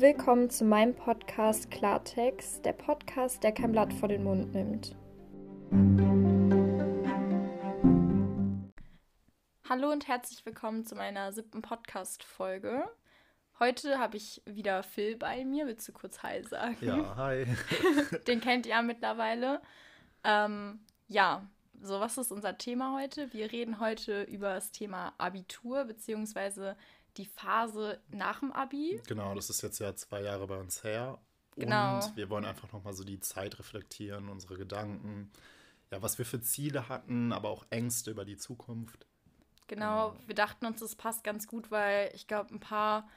Willkommen zu meinem Podcast Klartext, der Podcast, der kein Blatt vor den Mund nimmt. Hallo und herzlich willkommen zu meiner siebten Podcast-Folge. Heute habe ich wieder Phil bei mir. Willst du kurz Hi sagen? Ja, hi. Den kennt ihr ja mittlerweile. Ähm, ja, so was ist unser Thema heute? Wir reden heute über das Thema Abitur beziehungsweise die Phase nach dem Abi. Genau, das ist jetzt ja zwei Jahre bei uns her. Genau. Und wir wollen einfach nochmal so die Zeit reflektieren, unsere Gedanken, ja, was wir für Ziele hatten, aber auch Ängste über die Zukunft. Genau, wir dachten uns, das passt ganz gut, weil ich glaube, ein paar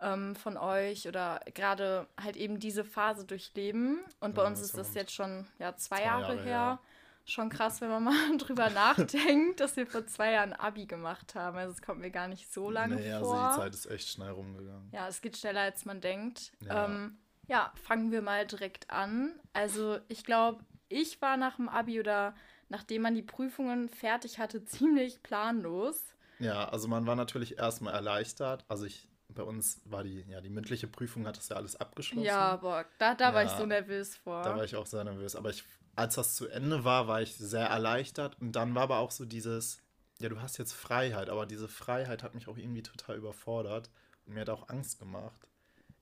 ähm, von euch oder gerade halt eben diese Phase durchleben. Und bei Ja, uns das ist das jetzt schon ja, zwei, zwei Jahre, Jahre her. her. Schon krass, wenn man mal drüber nachdenkt, dass wir vor zwei Jahren Abi gemacht haben. Also es kommt mir gar nicht so lange nee, vor. also die Zeit ist echt schnell rumgegangen. Ja, es geht schneller, als man denkt. Ja, Ja. ähm, ja fangen wir mal direkt an. Also ich glaube, ich war nach dem Abi oder nachdem man die Prüfungen fertig hatte, ziemlich planlos. Ja, also man war natürlich erstmal erleichtert. Also ich, bei uns war die, ja, die mündliche Prüfung hat das ja alles abgeschlossen. Ja, boah, da, da war ich Ja, so nervös vor. Da war ich auch sehr nervös. Aber ich, als das zu Ende war, war ich sehr erleichtert. Und dann war aber auch so dieses, ja, du hast jetzt Freiheit, aber diese Freiheit hat mich auch irgendwie total überfordert und mir hat auch Angst gemacht.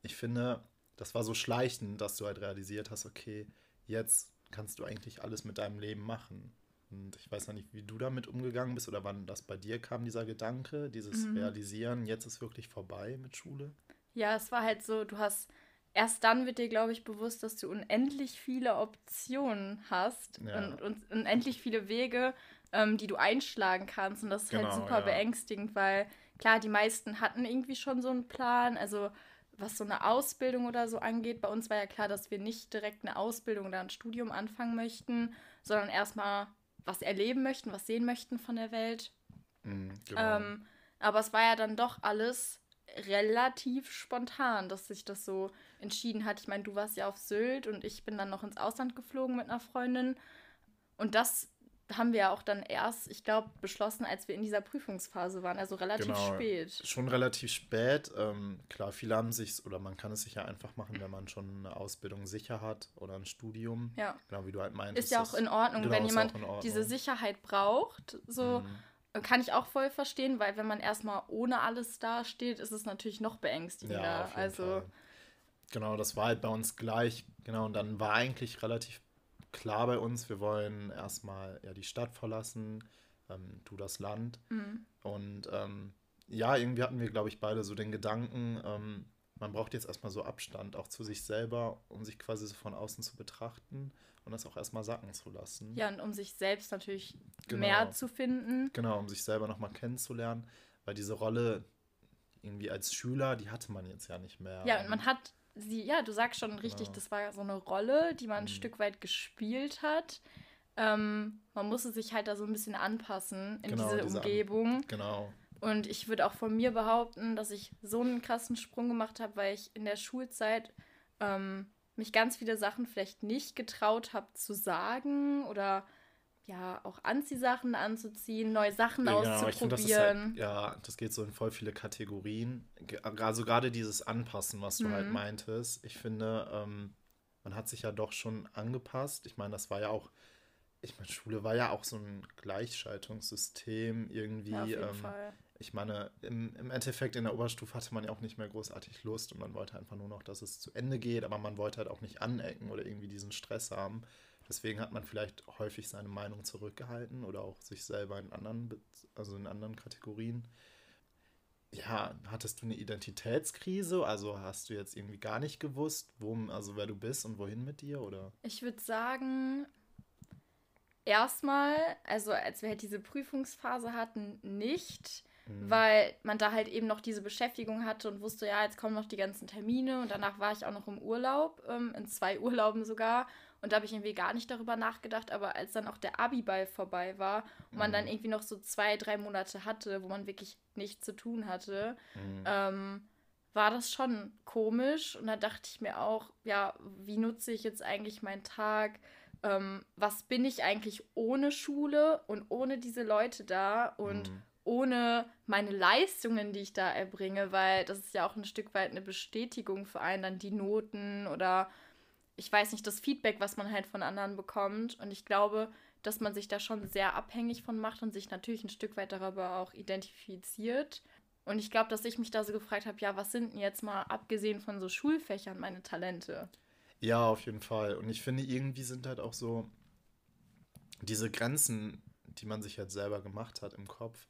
Ich finde, das war so schleichend, dass du halt realisiert hast, okay, jetzt kannst du eigentlich alles mit deinem Leben machen. Und ich weiß noch nicht, wie du damit umgegangen bist oder wann das bei dir kam, dieser Gedanke, dieses Mhm. Realisieren, jetzt ist wirklich vorbei mit Schule. Ja, es war halt so, du hast, erst dann wird dir, glaube ich, bewusst, dass du unendlich viele Optionen hast Ja. und, und unendlich viele Wege, ähm, die du einschlagen kannst. Und das ist halt Genau, super ja. beängstigend, weil klar, die meisten hatten irgendwie schon so einen Plan. Also was so eine Ausbildung oder so angeht, bei uns war ja klar, dass wir nicht direkt eine Ausbildung oder ein Studium anfangen möchten, sondern erstmal was erleben möchten, was sehen möchten von der Welt. Mhm, genau. Ähm, aber es war ja dann doch alles relativ spontan, dass sich das so entschieden hat. Ich meine, du warst ja auf Sylt und ich bin dann noch ins Ausland geflogen mit einer Freundin. Und das haben wir ja auch dann erst, ich glaube, beschlossen, als wir in dieser Prüfungsphase waren, also relativ Genau. spät. Schon relativ spät. Ähm, klar, viele haben sich oder man kann es sich ja einfach machen, wenn man schon eine Ausbildung sicher hat oder ein Studium. Ja. Genau, wie du halt meintest. Ist ja auch in Ordnung, genau, wenn jemand Ordnung. diese Sicherheit braucht. So Mhm. Kann ich auch voll verstehen, weil wenn man erstmal ohne alles dasteht, ist es natürlich noch beängstigender. Ja, also Fall. Genau, das war halt bei uns gleich. Genau, und dann war eigentlich relativ klar bei uns, wir wollen erstmal ja, die Stadt verlassen, ähm, du das Land. Mhm. Und ähm, ja, irgendwie hatten wir, glaube ich, beide so den Gedanken, ähm, man braucht jetzt erstmal so Abstand auch zu sich selber, um sich quasi so von außen zu betrachten und das auch erstmal sacken zu lassen. Ja, und um sich selbst natürlich Genau. mehr zu finden. Genau, um sich selber nochmal kennenzulernen, weil diese Rolle irgendwie als Schüler, die hatte man jetzt ja nicht mehr. Ja, und man hat sie, ja, du sagst schon richtig, Genau. das war so eine Rolle, die man ein Mhm. Stück weit gespielt hat. Ähm, man musste sich halt da so ein bisschen anpassen in Genau, diese diese An- Umgebung. Genau. Und ich würde auch von mir behaupten, dass ich so einen krassen Sprung gemacht habe, weil ich in der Schulzeit ähm, mich ganz viele Sachen vielleicht nicht getraut habe zu sagen oder ja auch Anziehsachen anzuziehen, neue Sachen Ja, ich finde, das auszuprobieren. halt, ja, das geht so in voll viele Kategorien. Also gerade dieses Anpassen, was du halt Mhm. meintest. Ich finde, ähm, man hat sich ja doch schon angepasst. Ich meine, das war ja auch, ich meine, Schule war ja auch so ein Gleichschaltungssystem irgendwie. ja, auf jeden ähm, Fall. Ich meine, im, im Endeffekt in der Oberstufe hatte man ja auch nicht mehr großartig Lust und man wollte einfach nur noch, dass es zu Ende geht, aber man wollte halt auch nicht anecken oder irgendwie diesen Stress haben. Deswegen hat man vielleicht häufig seine Meinung zurückgehalten oder auch sich selber in anderen, also in anderen Kategorien. Ja, hattest du eine Identitätskrise? Also hast du jetzt irgendwie gar nicht gewusst, wo, also wer du bist und wohin mit dir? Oder? Ich würde sagen, erstmal, also als wir halt diese Prüfungsphase hatten, nicht, Mhm. weil man da halt eben noch diese Beschäftigung hatte und wusste, ja, jetzt kommen noch die ganzen Termine und danach war ich auch noch im Urlaub, ähm, in zwei Urlauben sogar. Und da habe ich irgendwie gar nicht darüber nachgedacht, aber als dann auch der Abi-Ball vorbei war und man Mhm. dann irgendwie noch so zwei, drei Monate hatte, wo man wirklich nichts zu tun hatte, Mhm. ähm, war das schon komisch. Und da dachte ich mir auch, ja, wie nutze ich jetzt eigentlich meinen Tag? Ähm, was bin ich eigentlich ohne Schule und ohne diese Leute da? Und Mhm. Ohne meine Leistungen, die ich da erbringe, weil das ist ja auch ein Stück weit eine Bestätigung für einen, dann die Noten oder ich weiß nicht, das Feedback, was man halt von anderen bekommt. Und ich glaube, dass man sich da schon sehr abhängig von macht und sich natürlich ein Stück weit darüber auch identifiziert. Und ich glaube, dass ich mich da so gefragt habe, ja, was sind denn jetzt mal, abgesehen von so Schulfächern, meine Talente? Ja, auf jeden Fall. Und ich finde, irgendwie sind halt auch so diese Grenzen, die man sich halt selber gemacht hat im Kopf,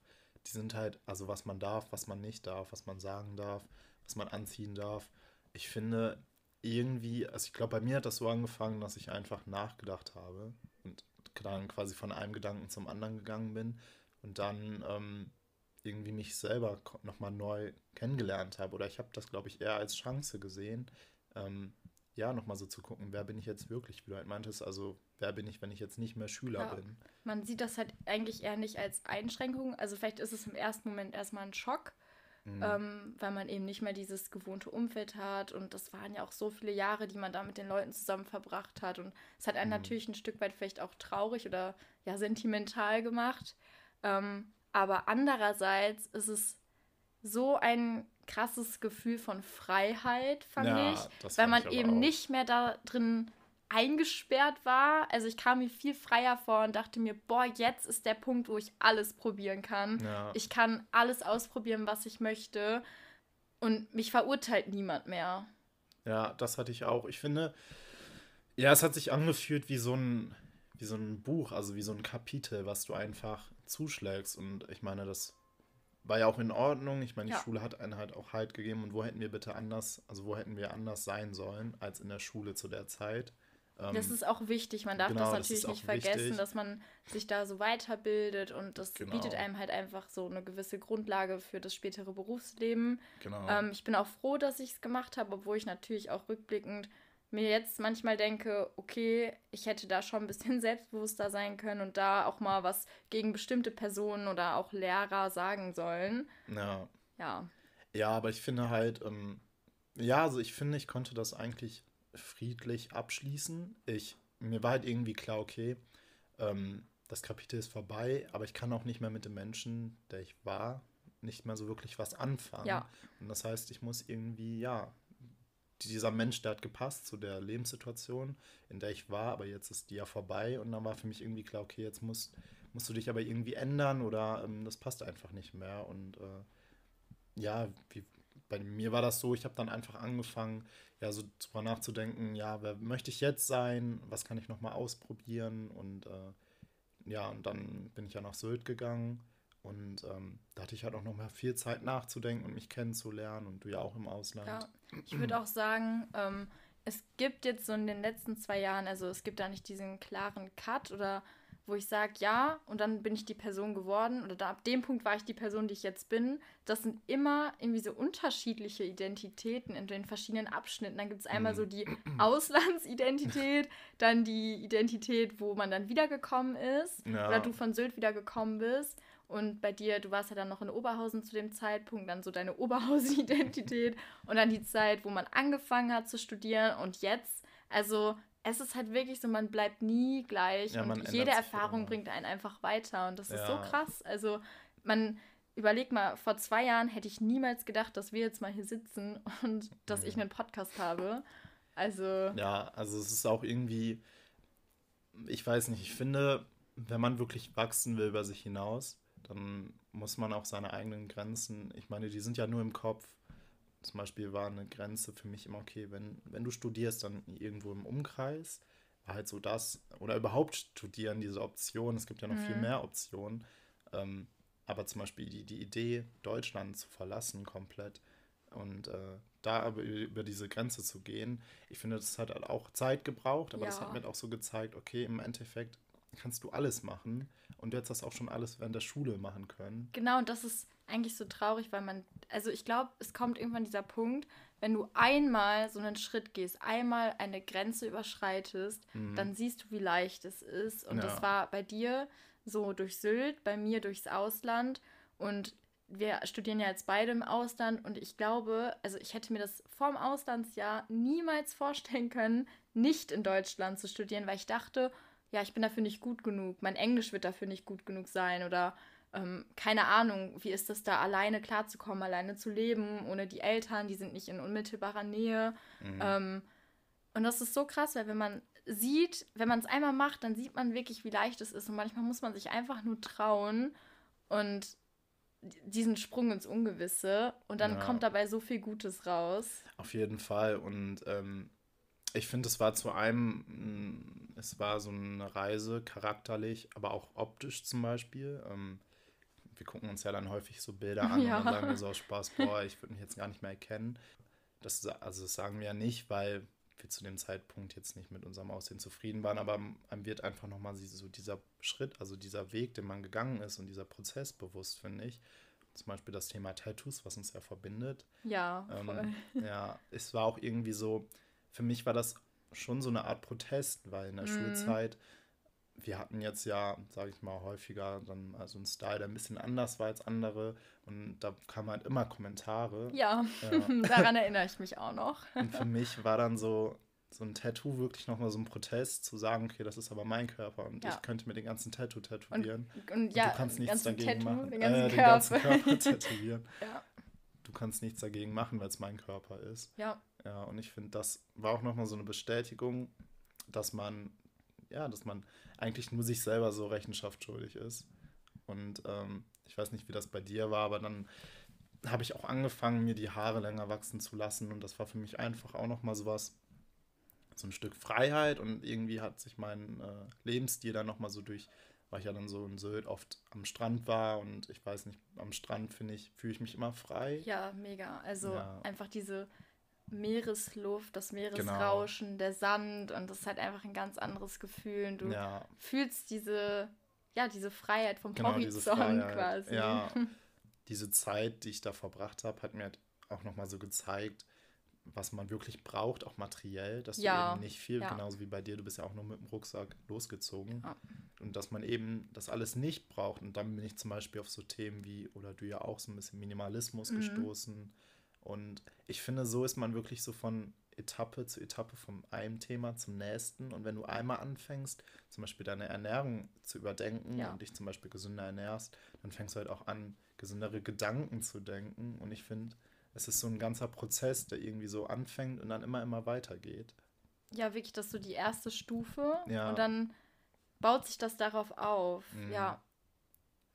die sind halt, also was man darf, was man nicht darf, was man sagen darf, was man anziehen darf. Ich finde irgendwie, also ich glaube, bei mir hat das so angefangen, dass ich einfach nachgedacht habe und dann quasi von einem Gedanken zum anderen gegangen bin und dann ähm, irgendwie mich selber nochmal neu kennengelernt habe. Oder ich habe das, glaube ich, eher als Chance gesehen, ähm, ja, nochmal so zu gucken, wer bin ich jetzt wirklich, wie du halt meintest, also wer bin ich, wenn ich jetzt nicht mehr Schüler ja, bin. Man sieht das halt eigentlich eher nicht als Einschränkung. Also vielleicht ist es im ersten Moment erstmal ein Schock, mhm. ähm, weil man eben nicht mehr dieses gewohnte Umfeld hat. Und das waren ja auch so viele Jahre, die man da mit den Leuten zusammen verbracht hat. Und es hat einen mhm. natürlich ein Stück weit vielleicht auch traurig oder ja sentimental gemacht. Ähm, aber andererseits ist es so ein krasses Gefühl von Freiheit, fand ja, ich, weil man eben auch. nicht mehr da drin eingesperrt war. Also ich kam mir viel freier vor und dachte mir, boah, jetzt ist der Punkt, wo ich alles probieren kann. Ja. Ich kann alles ausprobieren, was ich möchte. Und mich verurteilt niemand mehr. Ja, das hatte ich auch. Ich finde, ja, es hat sich angefühlt wie so ein, wie so ein Buch, also wie so ein Kapitel, was du einfach zuschlägst. Und ich meine, das war ja auch in Ordnung. Ich meine, die ja. Schule hat einen halt auch Halt gegeben. Und wo hätten wir bitte anders, also wo hätten wir anders sein sollen als in der Schule zu der Zeit? das ähm, ist auch wichtig. Man darf genau, das natürlich das nicht vergessen, wichtig. dass man sich da so weiterbildet und das genau. bietet einem halt einfach so eine gewisse Grundlage für das spätere Berufsleben. Genau. Ähm, ich bin auch froh, dass ich es gemacht habe, obwohl ich natürlich auch rückblickend mir jetzt manchmal denke, okay, ich hätte da schon ein bisschen selbstbewusster sein können und da auch mal was gegen bestimmte Personen oder auch Lehrer sagen sollen. Ja. Ja. Ja, aber ich finde halt, ähm, ja, also ich finde, ich konnte das eigentlich friedlich abschließen. Ich, mir war halt irgendwie klar, okay, ähm, das Kapitel ist vorbei, aber ich kann auch nicht mehr mit dem Menschen, der ich war, nicht mehr so wirklich was anfangen. Ja. Und das heißt, ich muss irgendwie, ja, dieser Mensch, der hat gepasst zu der Lebenssituation, in der ich war, aber jetzt ist die ja vorbei. Und dann war für mich irgendwie klar, okay, jetzt musst, musst du dich aber irgendwie ändern oder ähm, das passt einfach nicht mehr. Und äh, ja, wie, bei mir war das so, ich habe dann einfach angefangen, ja, so drüber nachzudenken, ja, wer möchte ich jetzt sein, was kann ich nochmal ausprobieren? Und äh, ja, und dann bin ich ja nach Sylt gegangen. Und ähm, da hatte ich halt auch noch mal viel Zeit nachzudenken und mich kennenzulernen. Und du ja auch im Ausland. Ja, ich würde auch sagen, ähm, es gibt jetzt so in den letzten zwei Jahren, also es gibt da nicht diesen klaren Cut oder wo ich sage, ja, und dann bin ich die Person geworden oder da, ab dem Punkt war ich die Person, die ich jetzt bin. Das sind immer irgendwie so unterschiedliche Identitäten in den verschiedenen Abschnitten. Dann gibt es einmal so mhm. die Auslandsidentität, dann die Identität, wo man dann wiedergekommen ist ja. oder du von Sylt wiedergekommen bist. Und bei dir, du warst ja dann noch in Oberhausen zu dem Zeitpunkt, dann so deine Oberhausen-Identität und dann die Zeit, wo man angefangen hat zu studieren und jetzt. Also es ist halt wirklich so, man bleibt nie gleich ja, und jede Erfahrung immer. bringt einen einfach weiter und das ja. ist so krass. Also man überleg mal, vor zwei Jahren hätte ich niemals gedacht, dass wir jetzt mal hier sitzen und dass mhm. ich einen Podcast habe. Also. Ja, also es ist auch irgendwie, ich weiß nicht, ich finde, wenn man wirklich wachsen will über sich hinaus, dann muss man auch seine eigenen Grenzen, ich meine, die sind ja nur im Kopf. Zum Beispiel war eine Grenze für mich immer, okay, wenn, wenn du studierst, dann irgendwo im Umkreis, war halt so das, oder überhaupt studieren, diese Option, es gibt ja noch mhm. viel mehr Optionen. Ähm, aber zum Beispiel die, die Idee, Deutschland zu verlassen komplett und äh, da aber über diese Grenze zu gehen, ich finde, das hat halt auch Zeit gebraucht, aber ja. das hat mir auch so gezeigt, okay, im Endeffekt kannst du alles machen. Und du hättest das auch schon alles während der Schule machen können. Genau, und das ist eigentlich so traurig, weil man, also ich glaube, es kommt irgendwann dieser Punkt, wenn du einmal so einen Schritt gehst, einmal eine Grenze überschreitest, mhm. dann siehst du, wie leicht es ist. Und ja. das war bei dir so durch Sylt, bei mir durchs Ausland. Und wir studieren ja jetzt beide im Ausland und ich glaube, also ich hätte mir das vorm Auslandsjahr niemals vorstellen können, nicht in Deutschland zu studieren, weil ich dachte, ja, ich bin dafür nicht gut genug, mein Englisch wird dafür nicht gut genug sein oder ähm, keine Ahnung, wie ist das da, alleine klarzukommen, alleine zu leben, ohne die Eltern, die sind nicht in unmittelbarer Nähe. Mhm. Ähm, und das ist so krass, weil wenn man sieht, wenn man es einmal macht, dann sieht man wirklich, wie leicht es ist. Und manchmal muss man sich einfach nur trauen und diesen Sprung ins Ungewisse. Und dann ja. kommt dabei so viel Gutes raus. Auf jeden Fall. Und ähm, ich finde, es war zu einem, mm, es war so eine Reise, charakterlich, aber auch optisch zum Beispiel. Ähm, wir gucken uns ja dann häufig so Bilder an ja. und dann sagen wir so aus Spaß, boah, ich würde mich jetzt gar nicht mehr erkennen. Das, also das sagen wir ja nicht, weil wir zu dem Zeitpunkt jetzt nicht mit unserem Aussehen zufrieden waren, aber einem wird einfach nochmal so dieser Schritt, also dieser Weg, den man gegangen ist und dieser Prozess bewusst, finde ich. Zum Beispiel das Thema Tattoos, was uns ja verbindet. Ja, ähm, voll. Ja, es war auch irgendwie so, für mich war das schon so eine Art Protest, weil in der mhm. Schulzeit wir hatten jetzt ja, sage ich mal, häufiger dann also einen Style, der ein bisschen anders war als andere. Und da kamen halt immer Kommentare. Ja, ja. daran erinnere ich mich auch noch. Und für mich war dann so, so ein Tattoo wirklich nochmal so ein Protest, zu sagen, okay, das ist aber mein Körper und ja. ich könnte mir den ganzen Tattoo tätowieren. Und, und, und ja, du kannst nichts dagegen Tattoo, machen. Den ganzen, äh, den ganzen Körper tätowieren. ja. Du kannst nichts dagegen machen, weil es mein Körper ist. Ja. Ja, und ich finde, das war auch nochmal so eine Bestätigung, dass man, ja, dass man eigentlich nur sich selber so Rechenschaft schuldig ist. Und ähm, ich weiß nicht, wie das bei dir war, aber dann habe ich auch angefangen, mir die Haare länger wachsen zu lassen. Und das war für mich einfach auch nochmal sowas, so ein Stück Freiheit. Und irgendwie hat sich mein äh, Lebensstil dann nochmal so durch, weil ich ja dann so in Sylt oft am Strand war. Und ich weiß nicht, am Strand finde ich, fühle ich mich immer frei. Ja, mega. Also ja. einfach diese Meeresluft, das Meeresrauschen, genau. der Sand und das ist halt einfach ein ganz anderes Gefühl. Und du ja. fühlst diese, ja, diese Freiheit vom genau, Horizont Freiheit. quasi. Ja, diese Zeit, die ich da verbracht habe, hat mir halt auch nochmal so gezeigt, was man wirklich braucht, auch materiell, dass ja. du eben nicht viel, ja. genauso wie bei dir, du bist ja auch nur mit dem Rucksack losgezogen. Und dass man eben das alles nicht braucht. Und dann bin ich zum Beispiel auf so Themen wie, oder du ja auch so ein bisschen Minimalismus mhm. gestoßen und ich finde, so ist man wirklich so von Etappe zu Etappe von einem Thema zum nächsten. Und wenn du einmal anfängst, zum Beispiel deine Ernährung zu überdenken ja. und dich zum Beispiel gesünder ernährst, dann fängst du halt auch an, gesündere Gedanken zu denken. Und ich finde, es ist so ein ganzer Prozess, der irgendwie so anfängt und dann immer, immer weitergeht. Ja, wirklich, das ist so die erste Stufe. Ja. Und dann baut sich das darauf auf. Mhm. Ja.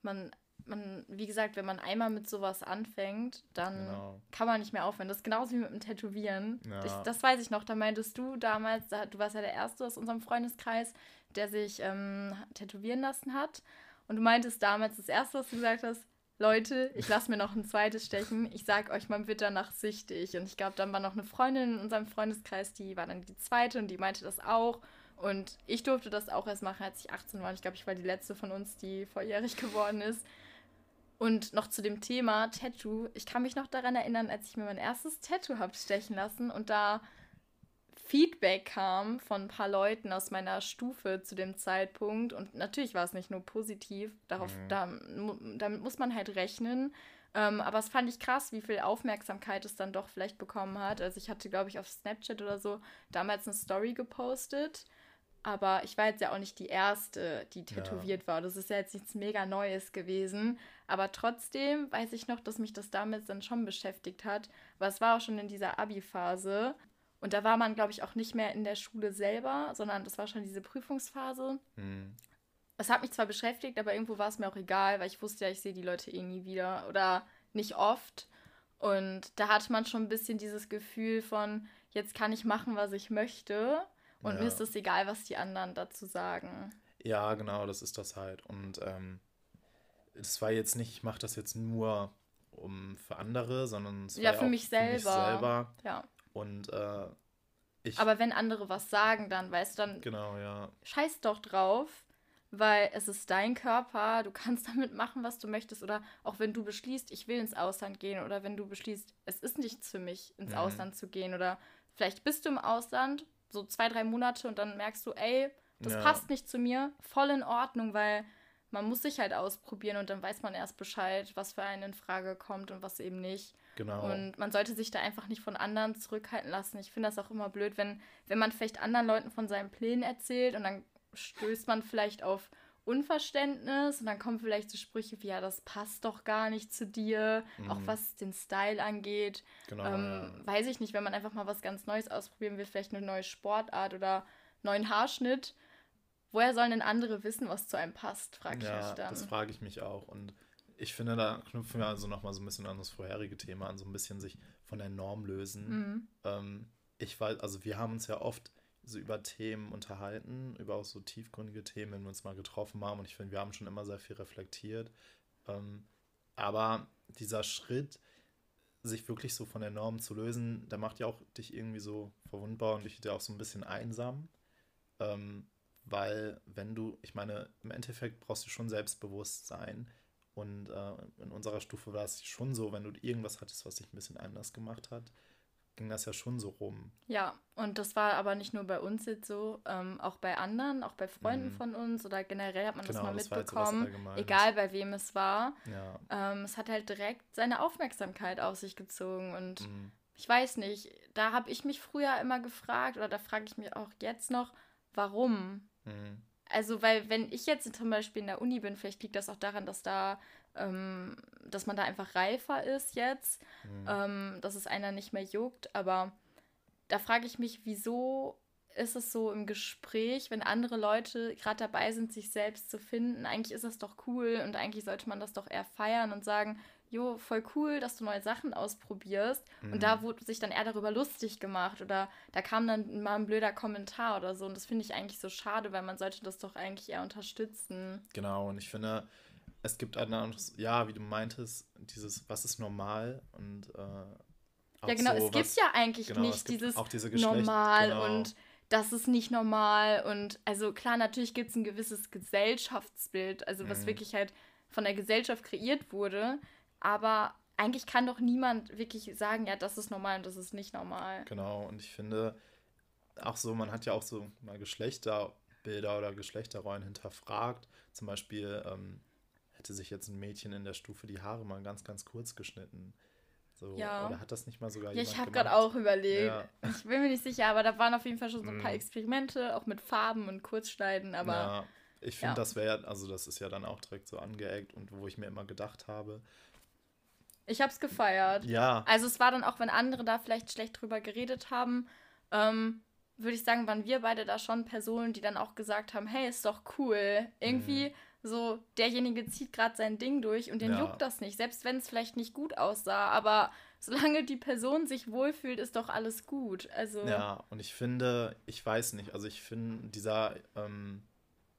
Man man, wie gesagt, wenn man einmal mit sowas anfängt, dann genau. kann man nicht mehr aufhören. Das ist genauso wie mit dem Tätowieren. Ja. Ich, das weiß ich noch, da meintest du damals, da, du warst ja der Erste aus unserem Freundeskreis, der sich ähm, tätowieren lassen hat. Und du meintest damals, das Erste, was du gesagt hast, Leute, ich lasse mir noch ein zweites stechen. Ich sag euch, man wird danach süchtig. Und ich glaube, dann war noch eine Freundin in unserem Freundeskreis, die war dann die zweite und die meinte das auch. Und ich durfte das auch erst machen, als ich 18 war. Ich glaube, ich war die letzte von uns, die volljährig geworden ist. Und noch zu dem Thema Tattoo. Ich kann mich noch daran erinnern, als ich mir mein erstes Tattoo habe stechen lassen und da Feedback kam von ein paar Leuten aus meiner Stufe zu dem Zeitpunkt. Und natürlich war es nicht nur positiv, darauf, mhm. da, damit muss man halt rechnen. Ähm, aber es fand ich krass, wie viel Aufmerksamkeit es dann doch vielleicht bekommen hat. Also ich hatte, glaube ich, auf Snapchat oder so damals eine Story gepostet aber ich war jetzt ja auch nicht die Erste, die tätowiert ja. war. Das ist ja jetzt nichts mega Neues gewesen. Aber trotzdem weiß ich noch, dass mich das damals dann schon beschäftigt hat. Weil es war auch schon in dieser Abi-Phase. Und da war man, glaube ich, auch nicht mehr in der Schule selber, sondern das war schon diese Prüfungsphase. Mhm. Es hat mich zwar beschäftigt, aber irgendwo war es mir auch egal, weil ich wusste ja, ich sehe die Leute eh nie wieder oder nicht oft. Und da hatte man schon ein bisschen dieses Gefühl von, jetzt kann ich machen, was ich möchte. Und ja. mir ist es egal, was die anderen dazu sagen. Ja, genau, das ist das halt. Und ähm, es war jetzt nicht, ich mache das jetzt nur um für andere, sondern es ja, war für, mich, für mich selber. Ja. Und äh, ich. Aber wenn andere was sagen, dann weißt du dann. Genau, ja. Scheiß doch drauf, weil es ist dein Körper, du kannst damit machen, was du möchtest. Oder auch wenn du beschließt, ich will ins Ausland gehen, oder wenn du beschließt, es ist nichts für mich, ins mhm. Ausland zu gehen, oder vielleicht bist du im Ausland so zwei, drei Monate und dann merkst du, ey, das ja. passt nicht zu mir, voll in Ordnung, weil man muss sich halt ausprobieren und dann weiß man erst Bescheid, was für einen in Frage kommt und was eben nicht. Genau. Und man sollte sich da einfach nicht von anderen zurückhalten lassen. Ich finde das auch immer blöd, wenn, wenn man vielleicht anderen Leuten von seinen Plänen erzählt und dann stößt man vielleicht auf Unverständnis und dann kommen vielleicht so Sprüche wie, ja, das passt doch gar nicht zu dir, mhm. auch was den Style angeht. Genau, ähm. Weiß ich nicht, wenn man einfach mal was ganz Neues ausprobieren will, vielleicht eine neue Sportart oder neuen Haarschnitt. Woher sollen denn andere wissen, was zu einem passt, frage ja, ich mich dann. Das frage ich mich auch. Und ich finde, da knüpfen wir also nochmal so ein bisschen an das vorherige Thema an, so ein bisschen sich von der Norm lösen. Mhm. Ähm, ich weiß, also wir haben uns ja oft so über Themen unterhalten, über auch so tiefgründige Themen, wenn wir uns mal getroffen haben. Und ich finde, wir haben schon immer sehr viel reflektiert. Ähm, aber dieser Schritt, sich wirklich so von der Norm zu lösen, der macht ja auch dich irgendwie so verwundbar und dich ja auch so ein bisschen einsam. Ähm, weil wenn du, ich meine, im Endeffekt brauchst du schon Selbstbewusstsein. Und äh, in unserer Stufe war es schon so, wenn du irgendwas hattest, was dich ein bisschen anders gemacht hat, ging das ja schon so rum. Ja, und das war aber nicht nur bei uns jetzt so, ähm, auch bei anderen, auch bei Freunden mhm. von uns oder generell hat man genau, das mal das mitbekommen, egal bei wem es war. Ja. Ähm, es hat halt direkt seine Aufmerksamkeit auf sich gezogen und mhm. ich weiß nicht, da habe ich mich früher immer gefragt oder da frage ich mich auch jetzt noch, warum? Mhm. Also, weil wenn ich jetzt zum Beispiel in der Uni bin, vielleicht liegt das auch daran, dass da, ähm, dass man da einfach reifer ist jetzt, mhm. ähm, dass es einer nicht mehr juckt. Aber da frage ich mich, wieso ist es so im Gespräch, wenn andere Leute gerade dabei sind, sich selbst zu finden? Eigentlich ist das doch cool und eigentlich sollte man das doch eher feiern und sagen, jo, voll cool, dass du neue Sachen ausprobierst. Mhm. Und da mhm. wurde sich dann eher darüber lustig gemacht oder da kam dann mal ein blöder Kommentar oder so. Und das finde ich eigentlich so schade, weil man sollte das doch eigentlich eher unterstützen. Genau, und ich finde, es gibt ein anderes, ja, wie du meintest, dieses, was ist normal und äh, Ja, genau, so, es gibt ja eigentlich genau, nicht dieses diese normal genau. und das ist nicht normal. Und also klar, natürlich gibt es ein gewisses Gesellschaftsbild, also was mhm. wirklich halt von der Gesellschaft kreiert wurde. Aber eigentlich kann doch niemand wirklich sagen, ja, das ist normal und das ist nicht normal. Genau, und ich finde auch so, man hat ja auch so mal Geschlechterbilder oder Geschlechterrollen hinterfragt. Zum Beispiel ähm, hätte sich jetzt ein Mädchen in der Stufe die Haare mal ganz, ganz kurz geschnitten. So, ja. Oder hat das nicht mal sogar Ja, ich habe gerade auch überlegt. Ja. Ich bin mir nicht sicher, aber da waren auf jeden Fall schon so ein paar mhm. Experimente, auch mit Farben und Kurzschneiden, aber. Ja, ich finde, ja. das wäre, also das ist ja dann auch direkt so angeeckt und wo ich mir immer gedacht habe, ich habe es gefeiert. Ja. Also es war dann auch, wenn andere da vielleicht schlecht drüber geredet haben, ähm, würde ich sagen, waren wir beide da schon Personen, die dann auch gesagt haben, hey, ist doch cool. Irgendwie mhm. so, derjenige zieht gerade sein Ding durch und den ja. juckt das nicht, selbst wenn es vielleicht nicht gut aussah, aber solange die Person sich wohlfühlt, ist doch alles gut. Also ja, und ich finde, ich weiß nicht, also ich finde dieser ähm,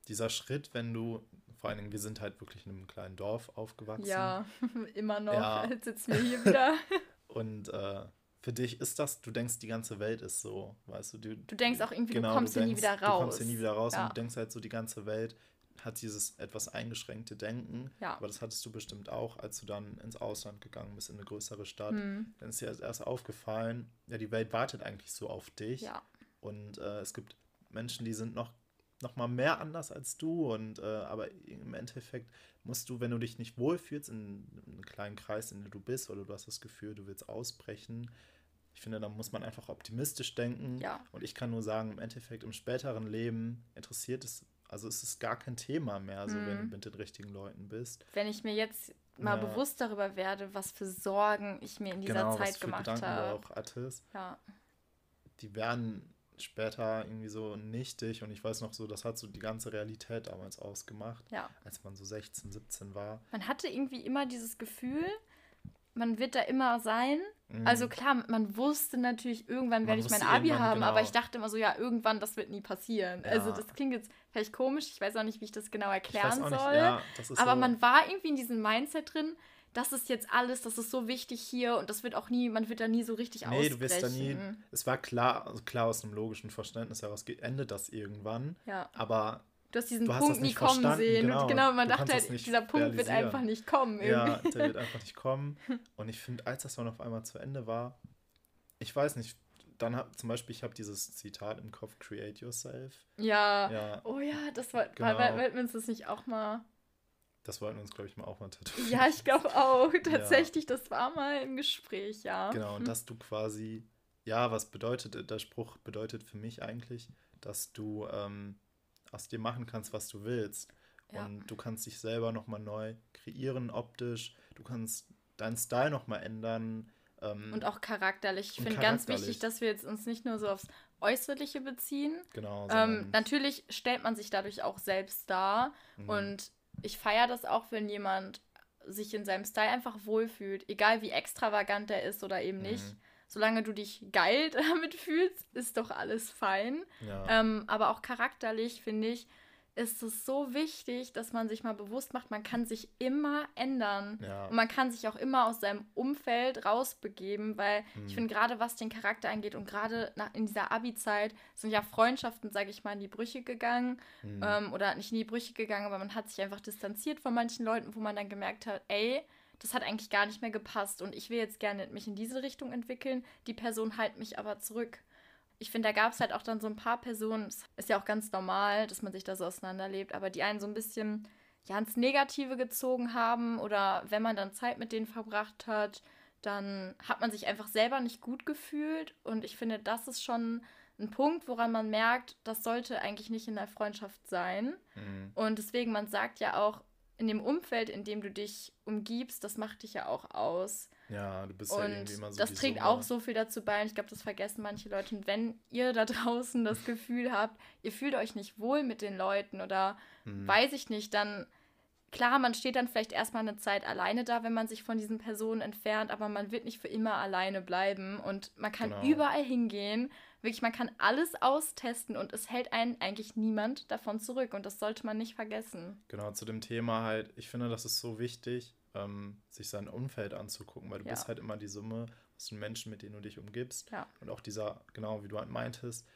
dieser Schritt, wenn du vor allen Dingen, wir sind halt wirklich in einem kleinen Dorf aufgewachsen. Ja, immer noch. Ja. Jetzt sitzen wir hier wieder. Und äh, für dich ist das, du denkst, die ganze Welt ist so, weißt du. Du, du denkst auch irgendwie, genau, du kommst hier nie wieder raus. Du kommst hier nie wieder raus ja. und du denkst halt so, die ganze Welt hat dieses etwas eingeschränkte Denken. Ja. Aber das hattest du bestimmt auch, als du dann ins Ausland gegangen bist, in eine größere Stadt. Mhm. Dann ist dir erst aufgefallen, ja, die Welt wartet eigentlich so auf dich. Ja. Und äh, es gibt Menschen, die sind noch noch mal mehr anders als du. Und äh, aber im Endeffekt musst du, wenn du dich nicht wohlfühlst in, in einem kleinen Kreis, in dem du bist, oder du hast das Gefühl, du willst ausbrechen, ich finde, da muss man einfach optimistisch denken. Ja. Und ich kann nur sagen, im Endeffekt im späteren Leben interessiert es, also ist es gar kein Thema mehr, so mhm. wenn du mit den richtigen Leuten bist. Wenn ich mir jetzt mal ja. bewusst darüber werde, was für Sorgen ich mir in dieser genau, Zeit gemacht habe. auch hattest. Ja. Die werden später irgendwie so nichtig und ich weiß noch so, das hat so die ganze Realität damals ausgemacht, ja. als man so 16, 17 war. Man hatte irgendwie immer dieses Gefühl, man wird da immer sein. Mhm. Also klar, man wusste natürlich, irgendwann werde ich mein Abi haben, genau. aber ich dachte immer so, ja, irgendwann, das wird nie passieren. Ja. Also das klingt jetzt vielleicht komisch, ich weiß auch nicht, wie ich das genau erklären soll. Nicht, ja, aber so. man war irgendwie in diesem Mindset drin, das ist jetzt alles, das ist so wichtig hier und das wird auch nie, man wird da nie so richtig nee, ausbrechen. Nee, du wirst da nie, es war klar, also klar aus einem logischen Verständnis heraus, endet das irgendwann, ja. aber du hast diesen du Punkt hast nie kommen sehen. Genau, und genau man dachte halt, dieser Punkt wird einfach nicht kommen. Irgendwie. Ja, der wird einfach nicht kommen. Und ich finde, als das dann auf einmal zu Ende war, ich weiß nicht, dann hab, zum Beispiel, ich habe dieses Zitat im Kopf, create yourself. Ja. ja. Oh ja, das war, genau. wollten wir uns das nicht auch mal das wollten wir uns, glaube ich, mal auch mal tätowieren. Ja, ich glaube auch. Tatsächlich, ja. das war mal im Gespräch, ja. Genau, und dass du quasi, ja, was bedeutet, der Spruch bedeutet für mich eigentlich, dass du ähm, aus dir machen kannst, was du willst. Ja. Und du kannst dich selber nochmal neu kreieren, optisch. Du kannst deinen Style nochmal ändern. Ähm, und auch charakterlich. Ich finde ganz wichtig, dass wir jetzt uns nicht nur so aufs Äußerliche beziehen. Genau. Ähm, natürlich stellt man sich dadurch auch selbst dar. Mhm. Und ich feiere das auch, wenn jemand sich in seinem Style einfach wohlfühlt. Egal wie extravagant er ist oder eben nicht. Mhm solange du dich geil damit fühlst, ist doch alles fein. Ja. Ähm, aber auch charakterlich, finde ich, ist es so wichtig, dass man sich mal bewusst macht, man kann sich immer ändern. Ja. Und man kann sich auch immer aus seinem Umfeld rausbegeben, weil hm. ich finde, gerade was den Charakter angeht und gerade in dieser Abi-Zeit sind ja Freundschaften, sage ich mal, in die Brüche gegangen. Hm. Ähm, oder nicht in die Brüche gegangen, aber man hat sich einfach distanziert von manchen Leuten, wo man dann gemerkt hat, ey, das hat eigentlich gar nicht mehr gepasst und ich will jetzt gerne mich in diese Richtung entwickeln. Die Person halt mich aber zurück. Ich finde, da gab es halt auch dann so ein paar Personen, es ist ja auch ganz normal, dass man sich da so auseinanderlebt, aber die einen so ein bisschen ja, ins Negative gezogen haben oder wenn man dann Zeit mit denen verbracht hat, dann hat man sich einfach selber nicht gut gefühlt und ich finde, das ist schon ein Punkt, woran man merkt, das sollte eigentlich nicht in der Freundschaft sein. Mhm. Und deswegen, man sagt ja auch, in dem Umfeld, in dem du dich umgibst, das macht dich ja auch aus. Ja, du bist und ja irgendwie immer so. Das trägt Summe. auch so viel dazu bei. Und ich glaube, das vergessen manche Leute. Und wenn ihr da draußen das Gefühl habt, ihr fühlt euch nicht wohl mit den Leuten oder hm. weiß ich nicht, dann klar, man steht dann vielleicht erstmal eine Zeit alleine da, wenn man sich von diesen Personen entfernt, aber man wird nicht für immer alleine bleiben und man kann genau. überall hingehen Wirklich, man kann alles austesten und es hält einen eigentlich niemand davon zurück und das sollte man nicht vergessen. Genau, zu dem Thema halt, ich finde, das ist so wichtig, ähm, sich sein Umfeld anzugucken, weil du ja. bist halt immer die Summe aus den Menschen, mit denen du dich umgibst. Ja. Und auch dieser, genau wie du halt meintest,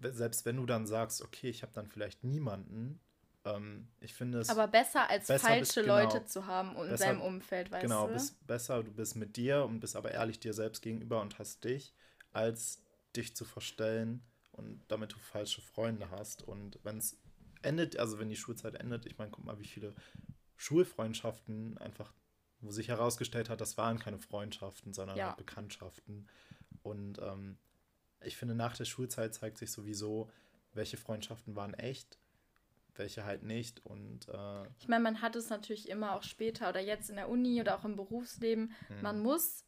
selbst wenn du dann sagst, okay, ich habe dann vielleicht niemanden, ähm, ich finde es. Aber besser als besser falsche bist, Leute genau, zu haben in besser, seinem Umfeld, weißt genau, du? Genau, bist besser, du bist mit dir und bist aber ehrlich dir selbst gegenüber und hast dich, als dich zu verstellen und damit du falsche Freunde hast. Und wenn es endet, also wenn die Schulzeit endet, ich meine, guck mal, wie viele Schulfreundschaften einfach, wo sich herausgestellt hat, das waren keine Freundschaften, sondern ja. Halt Bekanntschaften. Und ähm, ich finde, nach der Schulzeit zeigt sich sowieso, welche Freundschaften waren echt, welche halt nicht. Und äh, ich meine, man hat es natürlich immer auch später oder jetzt in der Uni oder auch im Berufsleben. Hm. Man muss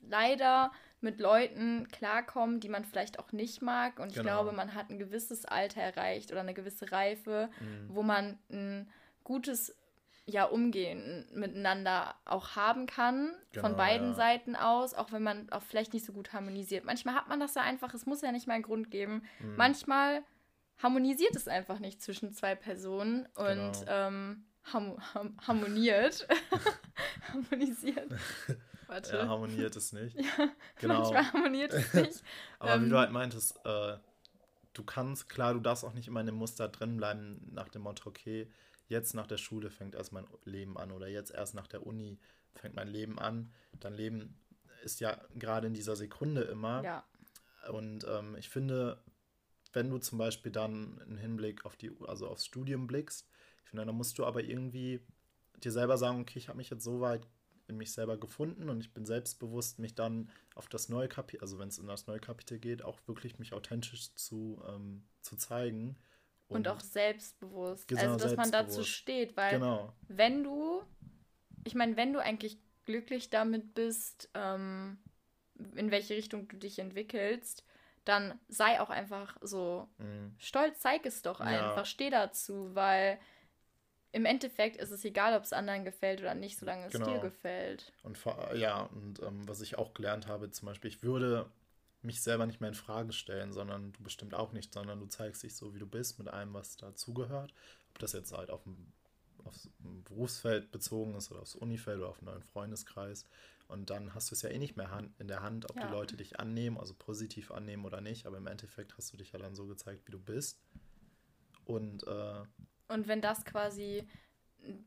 leider mit Leuten klarkommen, die man vielleicht auch nicht mag. Und ich genau. glaube, man hat ein gewisses Alter erreicht oder eine gewisse Reife, mhm. wo man ein gutes ja, Umgehen miteinander auch haben kann, genau, von beiden ja. Seiten aus, auch wenn man auch vielleicht nicht so gut harmonisiert. Manchmal hat man das ja einfach, es muss ja nicht mal einen Grund geben. Mhm. Manchmal harmonisiert es einfach nicht zwischen zwei Personen und genau. ähm, ham ham harmoniert. harmonisiert. Warte. Ja, harmoniert es nicht. ja, genau. Manchmal harmoniert es nicht. Aber ähm, wie du halt meintest, äh, du kannst, klar, du darfst auch nicht immer in dem Muster drin bleiben, nach dem Motto, okay, jetzt nach der Schule fängt erst mein Leben an oder jetzt erst nach der Uni fängt mein Leben an. Dein Leben ist ja gerade in dieser Sekunde immer. Ja. Und ähm, ich finde, wenn du zum Beispiel dann im Hinblick auf die, also aufs Studium blickst, ich finde, dann musst du aber irgendwie dir selber sagen, okay, ich habe mich jetzt so weit in mich selber gefunden und ich bin selbstbewusst, mich dann auf das neue Kapitel, also wenn es in das neue Kapitel geht, auch wirklich mich authentisch zu, ähm, zu zeigen. Und, und, auch selbstbewusst. Genau, also, dass man dazu steht, weil genau. wenn du, ich meine, wenn du eigentlich glücklich damit bist, ähm, in welche Richtung du dich entwickelst, dann sei auch einfach so mhm. stolz, zeig es doch einfach, ja. steh dazu, weil im Endeffekt ist es egal, ob es anderen gefällt oder nicht, solange es genau. dir gefällt. Und ja, und ähm, was ich auch gelernt habe, zum Beispiel, ich würde mich selber nicht mehr in Frage stellen, sondern du bestimmt auch nicht, sondern du zeigst dich so, wie du bist, mit allem, was dazugehört. Ob das jetzt halt auf dem, aufs Berufsfeld bezogen ist oder aufs Unifeld oder auf einen neuen Freundeskreis. Und dann hast du es ja eh nicht mehr in der Hand, ob ja. die Leute dich annehmen, also positiv annehmen oder nicht. Aber im Endeffekt hast du dich ja dann so gezeigt, wie du bist. Und äh, und wenn das quasi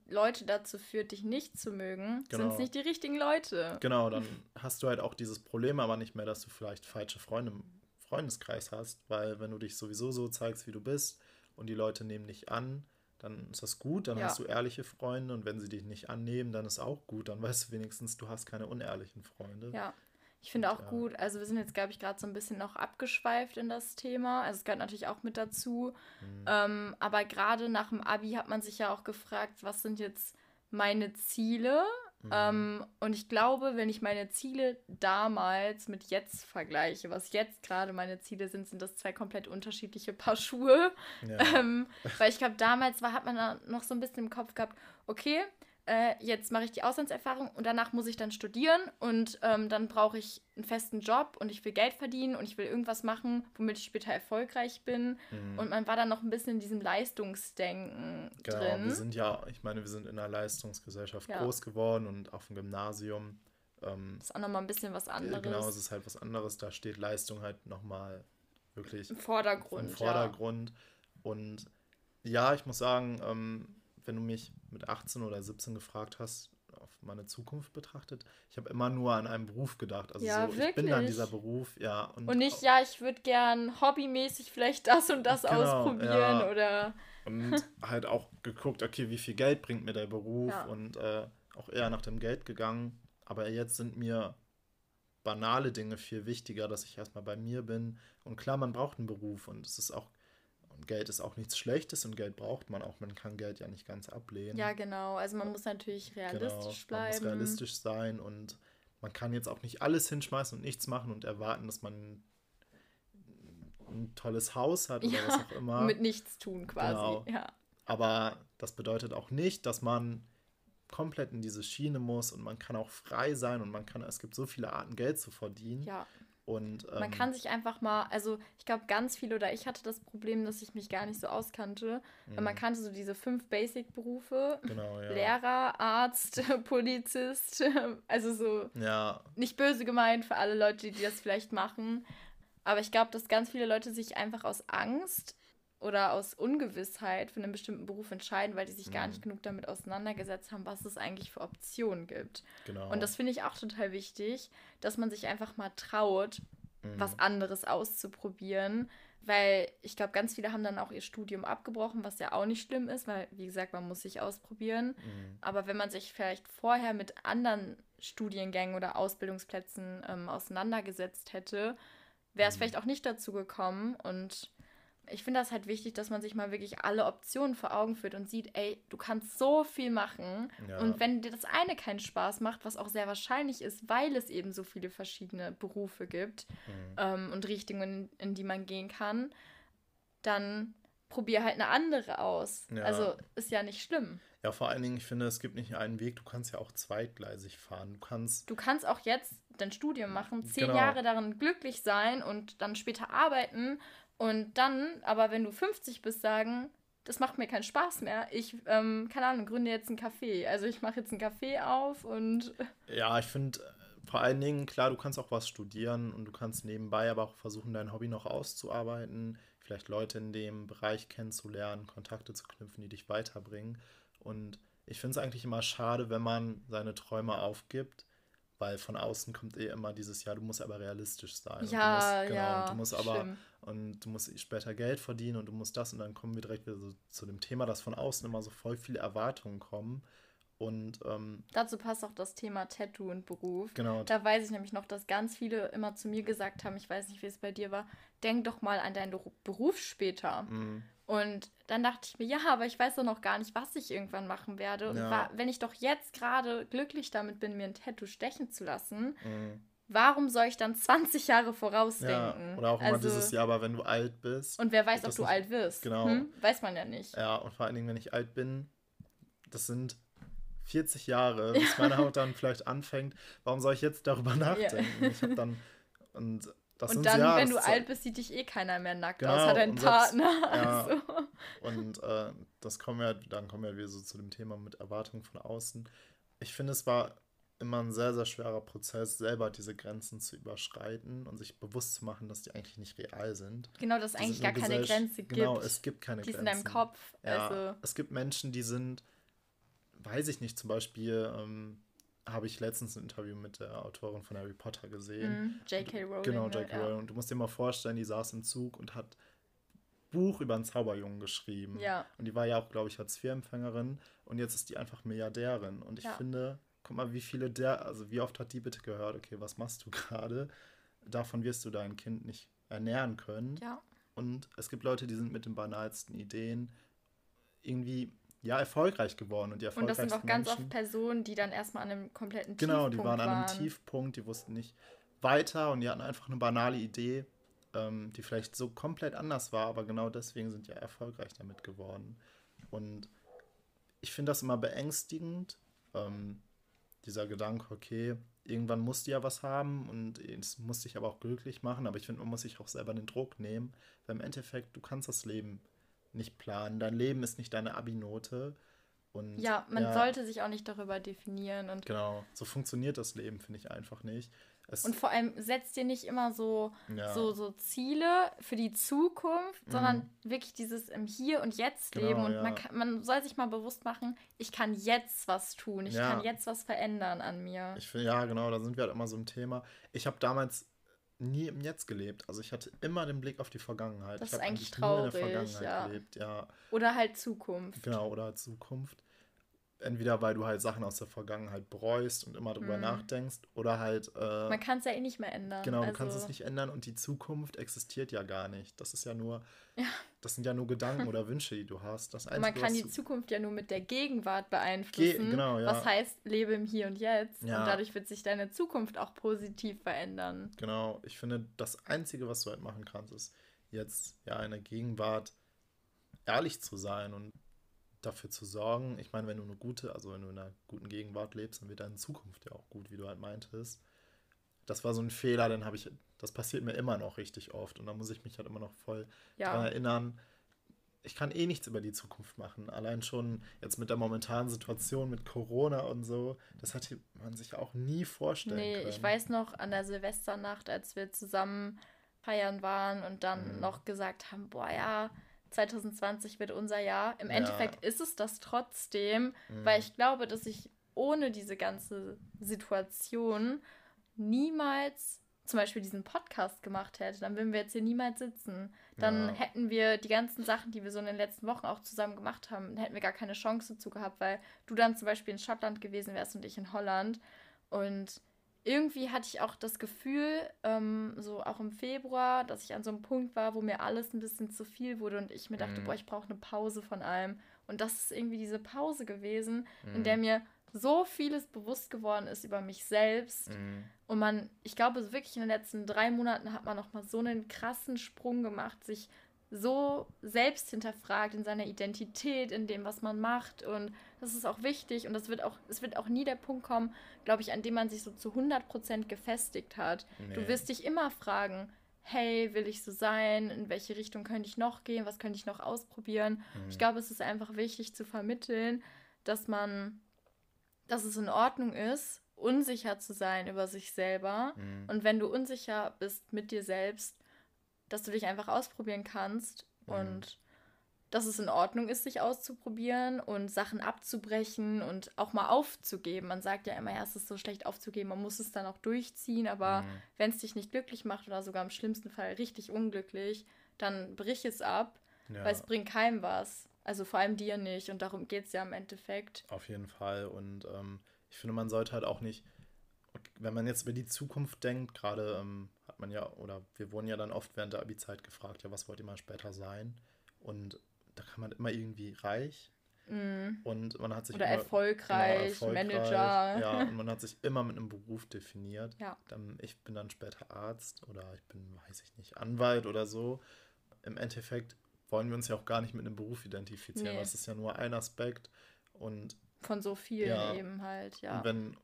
Leute dazu führt, dich nicht zu mögen, genau. sind es nicht die richtigen Leute. Genau, dann hast du halt auch dieses Problem aber nicht mehr, dass du vielleicht falsche Freunde im Freundeskreis hast, weil wenn du dich sowieso so zeigst, wie du bist und die Leute nehmen dich an, dann ist das gut, dann ja. hast du ehrliche Freunde und wenn sie dich nicht annehmen, dann ist auch gut, dann weißt du wenigstens, du hast keine unehrlichen Freunde. Ja, Ich finde auch ja. gut, also wir sind jetzt, glaube ich, gerade so ein bisschen noch abgeschweift in das Thema. Also es gehört natürlich auch mit dazu. Mhm. Ähm, aber gerade nach dem Abi hat man sich ja auch gefragt, was sind jetzt meine Ziele? Mhm. Ähm, und ich glaube, wenn ich meine Ziele damals mit jetzt vergleiche, was jetzt gerade meine Ziele sind, sind das zwei komplett unterschiedliche Paar Schuhe. Ja. Ähm, weil ich glaube, damals war, hat man noch so ein bisschen im Kopf gehabt, okay, äh, jetzt mache ich die Auslandserfahrung und danach muss ich dann studieren und ähm, dann brauche ich einen festen Job und ich will Geld verdienen und ich will irgendwas machen, womit ich später erfolgreich bin. Mhm. Und man war dann noch ein bisschen in diesem Leistungsdenken genau, drin. Wir sind ja, ich meine, wir sind in einer Leistungsgesellschaft ja. groß geworden und auf dem Gymnasium. Ähm, das ist auch nochmal ein bisschen was anderes. Genau, es ist halt was anderes. Da steht Leistung halt nochmal wirklich im Vordergrund. Im Vordergrund. Ja. Und ja, ich muss sagen, ähm, wenn du mich mit 18 oder 17 gefragt hast, auf meine Zukunft betrachtet, ich habe immer nur an einen Beruf gedacht. Also ja, so, ich bin dann dieser Beruf, ja. Und, und nicht, ja, ich würde gern hobbymäßig vielleicht das und das genau, ausprobieren ja. oder. Und halt auch geguckt, okay, wie viel Geld bringt mir der Beruf ja. und äh, auch eher nach dem Geld gegangen. Aber jetzt sind mir banale Dinge viel wichtiger, dass ich erstmal bei mir bin. Und klar, man braucht einen Beruf und es ist auch und Geld ist auch nichts Schlechtes und Geld braucht man auch. Man kann Geld ja nicht ganz ablehnen. Ja, genau. Also man muss natürlich genau, realistisch genau, bleiben. Man muss realistisch sein und man kann jetzt auch nicht alles hinschmeißen und nichts machen und erwarten, dass man ein tolles Haus hat oder ja, was auch immer. Mit nichts tun quasi. Genau. Ja. Aber das bedeutet auch nicht, dass man komplett in diese Schiene muss und man kann auch frei sein und man kann, es gibt so viele Arten, Geld zu verdienen. Ja. Und, ähm, man kann sich einfach mal, also ich glaube, ganz viele oder ich hatte das Problem, dass ich mich gar nicht so auskannte. Weil man mhm. kannte so diese fünf Basic-Berufe: genau, ja. Lehrer, Arzt, Polizist. Also so ja. nicht böse gemeint für alle Leute, die das vielleicht machen. Aber ich glaube, dass ganz viele Leute sich einfach aus Angst oder aus Ungewissheit für einen bestimmten Beruf entscheiden, weil die sich mhm. gar nicht genug damit auseinandergesetzt haben, was es eigentlich für Optionen gibt. Genau. Und das finde ich auch total wichtig, dass man sich einfach mal traut, mhm. was anderes auszuprobieren. Weil ich glaube, ganz viele haben dann auch ihr Studium abgebrochen, was ja auch nicht schlimm ist, weil, wie gesagt, man muss sich ausprobieren. Mhm. Aber wenn man sich vielleicht vorher mit anderen Studiengängen oder Ausbildungsplätzen ähm, auseinandergesetzt hätte, wäre es mhm. vielleicht auch nicht dazu gekommen. Und ich finde das halt wichtig, dass man sich mal wirklich alle Optionen vor Augen führt und sieht, ey, du kannst so viel machen. Ja. Und wenn dir das eine keinen Spaß macht, was auch sehr wahrscheinlich ist, weil es eben so viele verschiedene Berufe gibt mhm. ähm, und Richtungen, in die man gehen kann, dann probier halt eine andere aus. Ja. Also ist ja nicht schlimm. Ja, vor allen Dingen, ich finde, es gibt nicht einen Weg, du kannst ja auch zweitgleisig fahren. Du kannst. Du kannst auch jetzt dein Studium machen, zehn genau. Jahre darin glücklich sein und dann später arbeiten und dann, aber wenn du 50 bist, sagen, das macht mir keinen Spaß mehr. Ich, ähm, keine Ahnung, gründe jetzt ein Café. Also ich mache jetzt ein Café auf und. Ja, ich finde vor allen Dingen, klar, du kannst auch was studieren und du kannst nebenbei aber auch versuchen, dein Hobby noch auszuarbeiten, vielleicht Leute in dem Bereich kennenzulernen, Kontakte zu knüpfen, die dich weiterbringen. Und ich finde es eigentlich immer schade, wenn man seine Träume aufgibt weil von außen kommt eh immer dieses Jahr, du musst aber realistisch sein. Ja, musst, genau, ja. Und du musst aber schlimm. und du musst später Geld verdienen und du musst das und dann kommen wir direkt wieder so zu dem Thema, dass von außen immer so voll viele Erwartungen kommen. Und ähm, dazu passt auch das Thema Tattoo und Beruf. Genau. Da weiß ich nämlich noch, dass ganz viele immer zu mir gesagt haben, ich weiß nicht, wie es bei dir war, denk doch mal an deinen Beruf später. Mhm. Und dann dachte ich mir, ja, aber ich weiß doch noch gar nicht, was ich irgendwann machen werde. Und ja. war, wenn ich doch jetzt gerade glücklich damit bin, mir ein Tattoo stechen zu lassen, mhm. warum soll ich dann 20 Jahre vorausdenken? Ja, oder auch also, immer dieses Jahr, aber wenn du alt bist. Und wer weiß, ob du nicht, alt wirst. Genau. Hm? Weiß man ja nicht. Ja, und vor allen Dingen, wenn ich alt bin, das sind 40 Jahre, bis meine Haut dann vielleicht anfängt. Warum soll ich jetzt darüber nachdenken? Ja. Ich habe dann. Und das und dann, ja, wenn du alt bist, sieht dich eh keiner mehr nackt genau, außer dein Partner. Selbst, ja, also. Und äh, das kommen wir, dann kommen wir wieder so zu dem Thema mit Erwartungen von außen. Ich finde, es war immer ein sehr, sehr schwerer Prozess, selber diese Grenzen zu überschreiten und sich bewusst zu machen, dass die eigentlich nicht real sind. Genau, dass es eigentlich gar keine Grenze gibt. Genau, es gibt keine die Grenzen. Die sind in deinem Kopf. Ja, also. Es gibt Menschen, die sind, weiß ich nicht, zum Beispiel ähm, habe ich letztens ein Interview mit der Autorin von Harry Potter gesehen. Mm, J.K. Rowling. Genau, J.K. Ja. Rowling. Und du musst dir mal vorstellen, die saß im Zug und hat Buch über einen Zauberjungen geschrieben. Ja. Und die war ja auch, glaube ich, Hartz-IV-Empfängerin. Und jetzt ist die einfach Milliardärin. Und ich ja. finde, guck mal, wie viele der, also wie oft hat die bitte gehört, okay, was machst du gerade? Davon wirst du dein Kind nicht ernähren können. Ja. Und es gibt Leute, die sind mit den banalsten Ideen irgendwie ja erfolgreich geworden und die Und das sind auch ganz oft Personen, die dann erstmal an einem kompletten Genau, Tiefpunkt die waren an einem Tiefpunkt, die wussten nicht weiter und die hatten einfach eine banale Idee, ähm, die vielleicht so komplett anders war, aber genau deswegen sind die ja erfolgreich damit geworden. Und ich finde das immer beängstigend, ähm, dieser Gedanke, okay, irgendwann musst du ja was haben und es muss dich aber auch glücklich machen, aber ich finde, man muss sich auch selber den Druck nehmen, weil im Endeffekt, du kannst das Leben nicht planen. Dein Leben ist nicht deine Abi-Note. Und, Ja, man ja, sollte sich auch nicht darüber definieren und Genau, so funktioniert das Leben, finde ich einfach nicht. Es, Und vor allem setzt dir nicht immer so, Ja. so, so Ziele für die Zukunft, sondern wirklich dieses im Hier und Jetzt Mhm. Genau, leben. Und ja. man, kann, man soll sich mal bewusst machen, ich kann jetzt was tun, ich kann jetzt was verändern an mir. Ich finde, ja, genau, da sind wir halt immer so im Thema. Ich habe damals nie im Jetzt gelebt. Also ich hatte immer den Blick auf die Vergangenheit. Das ich ist eigentlich nur in der traurig, gelebt, ja. Oder halt Zukunft. Genau, oder Zukunft. Entweder weil du halt Sachen aus der Vergangenheit bereust und immer drüber Mhm. nachdenkst, oder halt, äh, Man kann es ja eh nicht mehr ändern. genau, du also, kannst es nicht ändern und die Zukunft existiert ja gar nicht. Das ist ja nur, Ja. das sind ja nur Gedanken oder Wünsche, die du hast. Das Einzige, man kann die du- Zukunft ja nur mit der Gegenwart beeinflussen. genau, ja. Was heißt, lebe im Hier und Jetzt. Ja. Und dadurch wird sich deine Zukunft auch positiv verändern. Genau, ich finde, das Einzige, was du halt machen kannst, ist jetzt ja in der Gegenwart ehrlich zu sein und dafür zu sorgen. Ich meine, wenn du eine gute, also wenn du in einer guten Gegenwart lebst, dann wird deine Zukunft ja auch gut, wie du halt meintest. Das war so ein Fehler, den habe ich, das passiert mir immer noch richtig oft und da muss ich mich halt immer noch voll Ja. daran erinnern. Ich kann eh nichts über die Zukunft machen. Allein schon jetzt mit der momentanen Situation mit Corona und so, das hätte man sich auch nie vorstellen Nee, können. ich weiß noch an der Silvesternacht, als wir zusammen feiern waren und dann Mhm. noch gesagt haben, boah ja, 2020 wird unser Jahr. Im Ja. Endeffekt ist es das trotzdem, Mhm. weil ich glaube, dass ich ohne diese ganze Situation niemals zum Beispiel diesen Podcast gemacht hätte. Dann würden wir jetzt hier niemals sitzen. Dann Ja. hätten wir die ganzen Sachen, die wir so in den letzten Wochen auch zusammen gemacht haben, hätten wir gar keine Chance dazu gehabt, weil du dann zum Beispiel in Schottland gewesen wärst und ich in Holland. Und irgendwie hatte ich auch das Gefühl, ähm, so auch im Februar, dass ich an so einem Punkt war, wo mir alles ein bisschen zu viel wurde und ich mir dachte, Mhm. boah, ich brauche eine Pause von allem. Und das ist irgendwie diese Pause gewesen, in Mhm. der mir so vieles bewusst geworden ist über mich selbst. Mhm. Und man, ich glaube, so wirklich in den letzten drei Monaten hat man noch mal so einen krassen Sprung gemacht, sich so selbst hinterfragt in seiner Identität, in dem, was man macht. Und das ist auch wichtig. Und das wird auch, es wird auch nie der Punkt kommen, glaube ich, an dem man sich so zu 100% gefestigt hat. Du Nee. wirst dich immer fragen, hey, will ich so sein? In welche Richtung könnte ich noch gehen? Was könnte ich noch ausprobieren? Mhm. Ich glaube, es ist einfach wichtig zu vermitteln, dass man, dass es in Ordnung ist, unsicher zu sein über sich selber. Mhm. Und wenn du unsicher bist mit dir selbst, dass du dich einfach ausprobieren kannst Mhm. und dass es in Ordnung ist, sich auszuprobieren und Sachen abzubrechen und auch mal aufzugeben. Man sagt ja immer, ja, es ist so schlecht aufzugeben, man muss es dann auch durchziehen, aber Mhm. wenn es dich nicht glücklich macht oder sogar im schlimmsten Fall richtig unglücklich, dann brich es ab, Ja, weil es bringt keinem was. Also vor allem dir nicht und darum geht es ja im Endeffekt. auf jeden Fall. Und ähm, ich finde, man sollte halt auch nicht, wenn man jetzt über die Zukunft denkt, gerade ähm, hat man ja, oder wir wurden ja dann oft während der Abi-Zeit gefragt, ja, was wollt ihr mal später sein? Und da kann man immer irgendwie reich Mm. und man hat sich Oder immer, erfolgreich, genau, erfolgreich. Manager. Ja, und man hat sich immer mit einem Beruf definiert. Ja. Dann, ich bin dann später Arzt oder ich bin, weiß ich nicht, Anwalt oder so. Im Endeffekt wollen wir uns ja auch gar nicht mit einem Beruf identifizieren. Nee. Das ist ja nur ein Aspekt. Und Von so vielen Ja. eben halt, ja. und wenn,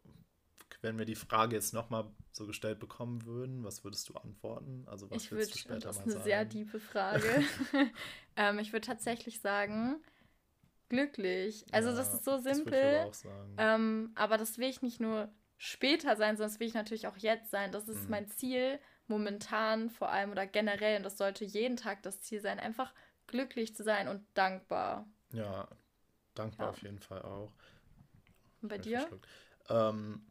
wenn wir die Frage jetzt nochmal so gestellt bekommen würden, was würdest du antworten? Also was ich würdest würde, du später das ist mal eine sagen? sehr tiefe Frage. ähm, ich würde tatsächlich sagen, glücklich. Also Ja, das ist so Das simpel. sagen. Ähm, aber das will ich nicht nur später sein, sondern das will ich natürlich auch jetzt sein. Das ist Mhm. mein Ziel momentan vor allem oder generell. Und das sollte jeden Tag das Ziel sein, einfach glücklich zu sein und dankbar. ja, dankbar ja. auf jeden Fall auch. Und bei dir? Ähm,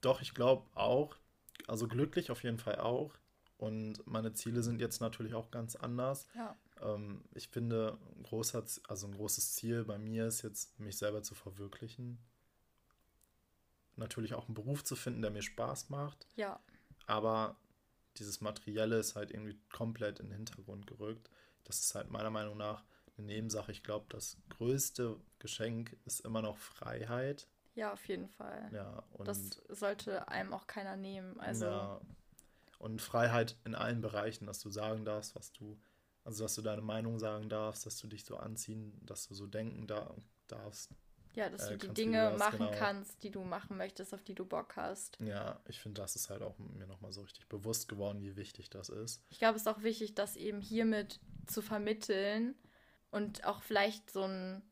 doch, ich glaube auch. Also glücklich auf jeden Fall auch. Und meine Ziele sind jetzt natürlich auch ganz anders. Ja. Ähm, ich finde, ein, großer, also ein großes Ziel bei mir ist jetzt, mich selber zu verwirklichen. natürlich auch einen Beruf zu finden, der mir Spaß macht. Ja. Aber dieses Materielle ist halt irgendwie komplett in den Hintergrund gerückt. Das ist halt meiner Meinung nach eine Nebensache. Ich glaube, das größte Geschenk ist immer noch Freiheit. Ja, auf jeden Fall. Ja, und das sollte einem auch keiner nehmen. Also ja, und Freiheit in allen Bereichen, dass du sagen darfst, was du, also dass du deine Meinung sagen darfst, dass du dich so anziehen, dass du so denken da, darfst. ja, dass äh, du die Dinge du machen genau. kannst, die du machen möchtest, auf die du Bock hast. Ja, ich finde, das ist halt auch mir nochmal so richtig bewusst geworden, wie wichtig das ist. Ich glaube, es ist auch wichtig, das eben hiermit zu vermitteln und auch vielleicht so, ein,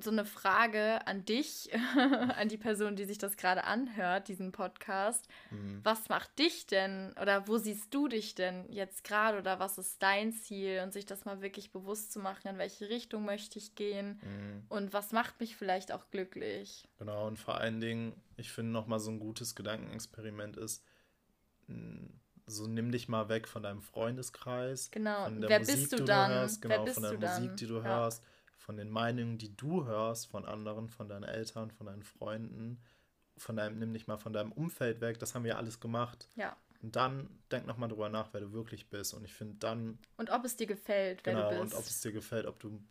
so eine Frage an dich, an die Person, die sich das gerade anhört, diesen Podcast. Mhm. Was macht dich denn oder wo siehst du dich denn jetzt gerade oder was ist dein Ziel und sich das mal wirklich bewusst zu machen, in welche Richtung möchte ich gehen Mhm. und was macht mich vielleicht auch glücklich. Genau, und vor allen Dingen, ich finde nochmal so ein gutes Gedankenexperiment ist, so nimm dich mal weg von deinem Freundeskreis, Genau, von der wer Musik, bist du die dann? hörst, Wer genau, von der du dann? Musik, die du Ja. hörst, von den Meinungen, die du hörst, von anderen, von deinen Eltern, von deinen Freunden, von deinem, nimm dich mal von deinem Umfeld weg, das haben wir alles gemacht. Ja. Und dann denk nochmal drüber nach, wer du wirklich bist. Und ich finde dann, Und ob es dir gefällt, wer genau, du und bist. ob es dir gefällt, ob du,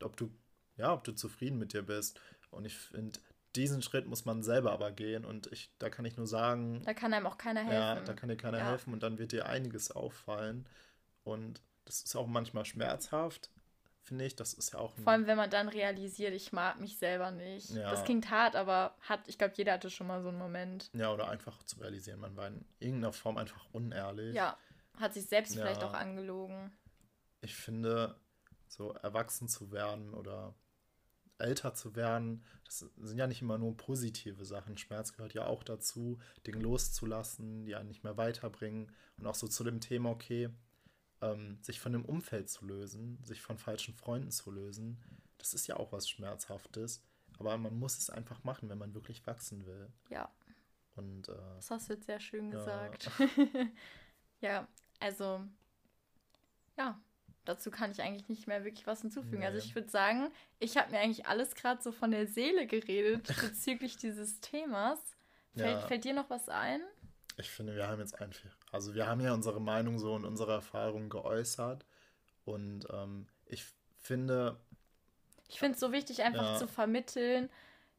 ob du, ja, ob du zufrieden mit dir bist. Und ich finde, diesen Schritt muss man selber aber gehen. Und ich, da kann ich nur sagen, Da kann einem auch keiner ja, helfen. da kann dir keiner Ja. helfen und dann wird dir einiges auffallen. Und das ist auch manchmal schmerzhaft, finde ich. Das ist ja auch Vor allem, wenn man dann realisiert, ich mag mich selber nicht. Ja. Das klingt hart, aber hat, ich glaube, jeder hatte schon mal so einen Moment. ja, oder einfach zu realisieren, man war in irgendeiner Form einfach unehrlich. Ja, hat sich selbst Ja. vielleicht auch angelogen. Ich finde, so erwachsen zu werden oder älter zu werden, das sind ja nicht immer nur positive Sachen. Schmerz gehört ja auch dazu, Dinge loszulassen, die einen nicht mehr weiterbringen. Und auch so zu dem Thema, okay, ähm, sich von dem Umfeld zu lösen, sich von falschen Freunden zu lösen, das ist ja auch was Schmerzhaftes. Aber man muss es einfach machen, wenn man wirklich wachsen will. Ja, Und äh, das hast du jetzt sehr schön Ja. gesagt. ja, also, ja, dazu kann ich eigentlich nicht mehr wirklich was hinzufügen. Also Nee. ich würde sagen, ich habe mir eigentlich alles gerade so von der Seele geredet bezüglich dieses Themas. Fällt, Ja. fällt dir noch was ein? Ich finde, wir haben jetzt einfach, also wir haben ja unsere Meinung so und unsere Erfahrungen geäußert. Und ähm, ich finde, Ich finde es so wichtig, einfach Ja. zu vermitteln,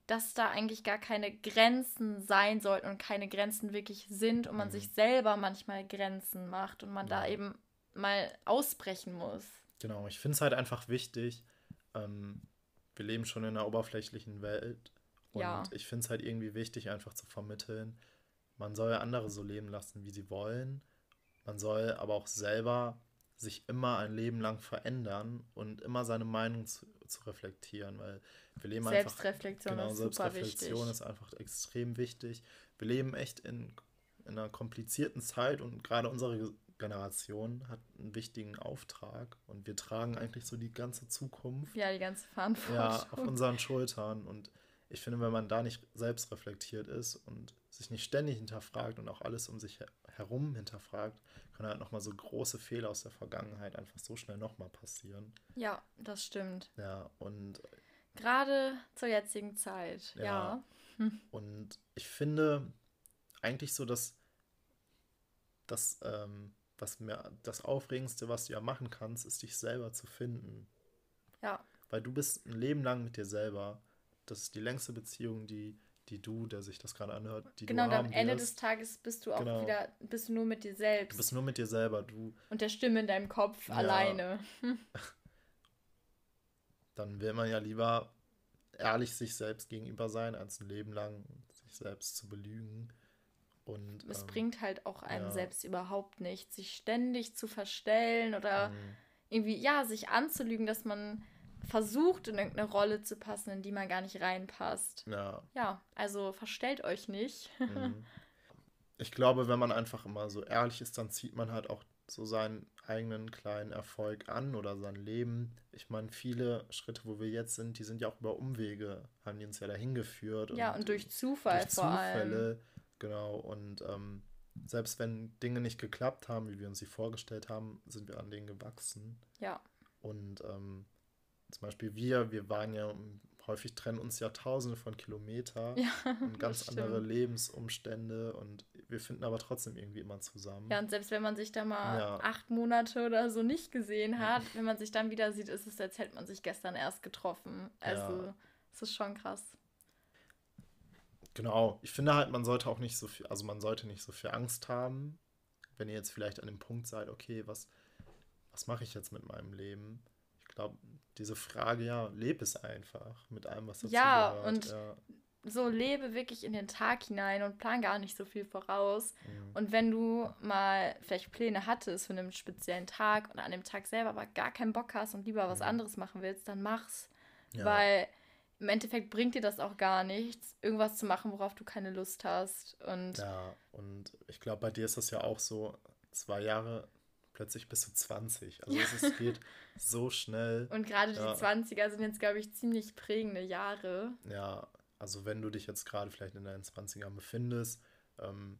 dass da eigentlich gar keine Grenzen sein sollten und keine Grenzen wirklich sind und man Mhm. sich selber manchmal Grenzen macht und man da Ja. eben mal ausbrechen muss. genau, ich finde es halt einfach wichtig. Ähm, wir leben schon in einer oberflächlichen Welt. Und Ja. ich finde es halt irgendwie wichtig, einfach zu vermitteln. Man soll andere so leben lassen, wie sie wollen. Man soll aber auch selber sich immer ein Leben lang verändern und immer seine Meinung zu, zu reflektieren, weil wir leben einfach Selbstreflexion Genau, ist super Selbstreflexion wichtig. ist einfach extrem wichtig. Wir leben echt in, in einer komplizierten Zeit und gerade unsere Generation hat einen wichtigen Auftrag und wir tragen eigentlich so die ganze Zukunft Ja, die ganze ja, Verantwortung. auf unseren Schultern. Und ich finde, wenn man da nicht selbst reflektiert ist und sich nicht ständig hinterfragt und auch alles um sich her herum hinterfragt, können halt nochmal so große Fehler aus der Vergangenheit einfach so schnell nochmal passieren. Ja, das stimmt. Ja, und Gerade zur jetzigen Zeit. Ja. Ja. Und ich finde eigentlich so, dass das, ähm, was mir das Aufregendste, was du ja machen kannst, ist dich selber zu finden. Ja. Weil du bist ein Leben lang mit dir selber. Das ist die längste Beziehung, die, die du, der sich das gerade anhört, die Genau, du und am Ende des Tages bist du auch Genau. wieder, bist du nur mit dir Du selbst bist nur mit dir selber. Du, und der Stimme in deinem Kopf Ja. alleine. dann will man ja lieber ehrlich sich selbst gegenüber sein, als ein Leben lang sich selbst zu belügen. Und, Es ähm, bringt halt auch einem ja. selbst überhaupt nichts, sich ständig zu verstellen oder mh, irgendwie, ja, sich anzulügen, dass man versucht, in irgendeine Rolle zu passen, in die man gar nicht reinpasst. ja, Ja, also verstellt euch nicht. Mhm. Ich glaube, wenn man einfach immer so ehrlich ist, dann zieht man halt auch so seinen eigenen kleinen Erfolg an oder sein Leben. Ich meine, viele Schritte, wo wir jetzt sind, die sind ja auch über Umwege, haben die uns ja dahin geführt. ja, und durch Zufall durch vor allem. Zufälle, genau. Und ähm, selbst wenn Dinge nicht geklappt haben, wie wir uns sie vorgestellt haben, sind wir an denen gewachsen. Ja, Und ähm, zum Beispiel wir, wir waren ja häufig trennen uns ja tausende von Kilometern ja, und ganz andere Lebensumstände und wir finden aber trotzdem irgendwie immer zusammen. Ja, und selbst wenn man sich da mal ja. acht Monate oder so nicht gesehen hat, wenn man sich dann wieder sieht, ist es, als hätte man sich gestern erst getroffen. Also, ja. es ist schon krass. Genau, ich finde halt, man sollte auch nicht so viel, also man sollte nicht so viel Angst haben, wenn ihr jetzt vielleicht an dem Punkt seid, okay, was, was mache ich jetzt mit meinem Leben? Glaube, diese Frage, ja, lebe es einfach mit allem, was dazu ja, gehört. Und ja, und so lebe wirklich in den Tag hinein und plan gar nicht so viel voraus. Mhm. Und wenn du mal vielleicht Pläne hattest für einen speziellen Tag und an dem Tag selber aber gar keinen Bock hast und lieber was mhm. anderes machen willst, dann mach's. Ja. Weil im Endeffekt bringt dir das auch gar nichts, irgendwas zu machen, worauf du keine Lust hast. Und ja, und ich glaube, bei dir ist das ja auch so, zwei Jahre, plötzlich bist du 20. Also es, es geht so schnell. Und gerade ja. die 20er sind jetzt, glaube ich, ziemlich prägende Jahre. Ja, also wenn du dich jetzt gerade vielleicht in deinen 20ern befindest, ähm,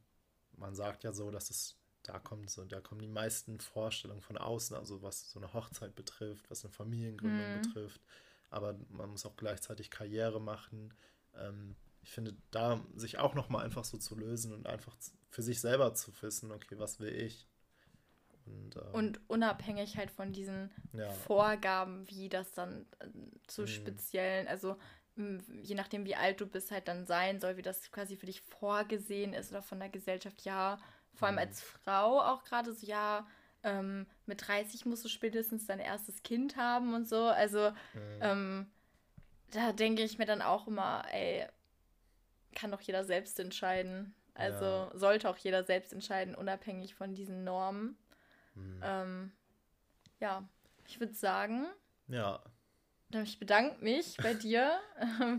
man sagt ja so, dass es da kommt so, da kommen die meisten Vorstellungen von außen, also was so eine Hochzeit betrifft, was eine Familiengründung hm. betrifft aber man muss auch gleichzeitig Karriere machen. Ähm, ich finde, da sich auch nochmal einfach so zu lösen und einfach für sich selber zu wissen, okay, was will ich? Und, ähm, und unabhängig halt von diesen ja. Vorgaben, wie das dann äh, zu mhm. speziellen, also je nachdem, wie alt du bist, halt dann sein soll, wie das quasi für dich vorgesehen ist oder von der Gesellschaft, ja. Vor allem mhm. als Frau auch gerade so, ja, ähm, mit 30 musst du spätestens dein erstes Kind haben und so. Also mhm. ähm, da denke ich mir dann auch immer, ey, kann doch jeder selbst entscheiden. Also ja. sollte auch jeder selbst entscheiden, unabhängig von diesen Normen. Mhm. Ähm, ja, ich würde sagen. Ja. Ich bedanke mich bei dir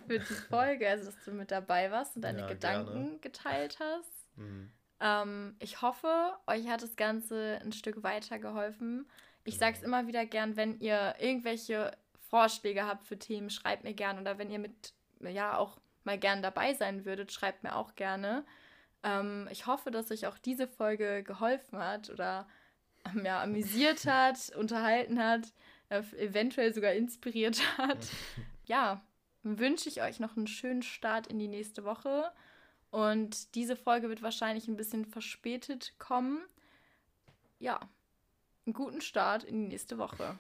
für die Folge, also dass du mit dabei warst und deine ja, Gedanken gerne. geteilt hast. Mhm. Ähm, ich hoffe, euch hat das Ganze ein Stück weitergeholfen. Ich genau. sage es immer wieder gern, wenn ihr irgendwelche Vorschläge habt für Themen, schreibt mir gern. Oder wenn ihr mit, ja, auch mal gern dabei sein würdet, schreibt mir auch gerne. Ähm, ich hoffe, dass euch auch diese Folge geholfen hat oder ähm, ja, amüsiert hat, unterhalten hat, äh, eventuell sogar inspiriert hat. ja, wünsche ich euch noch einen schönen Start in die nächste Woche. Und diese Folge wird wahrscheinlich ein bisschen verspätet kommen. Ja, einen guten Start in die nächste Woche.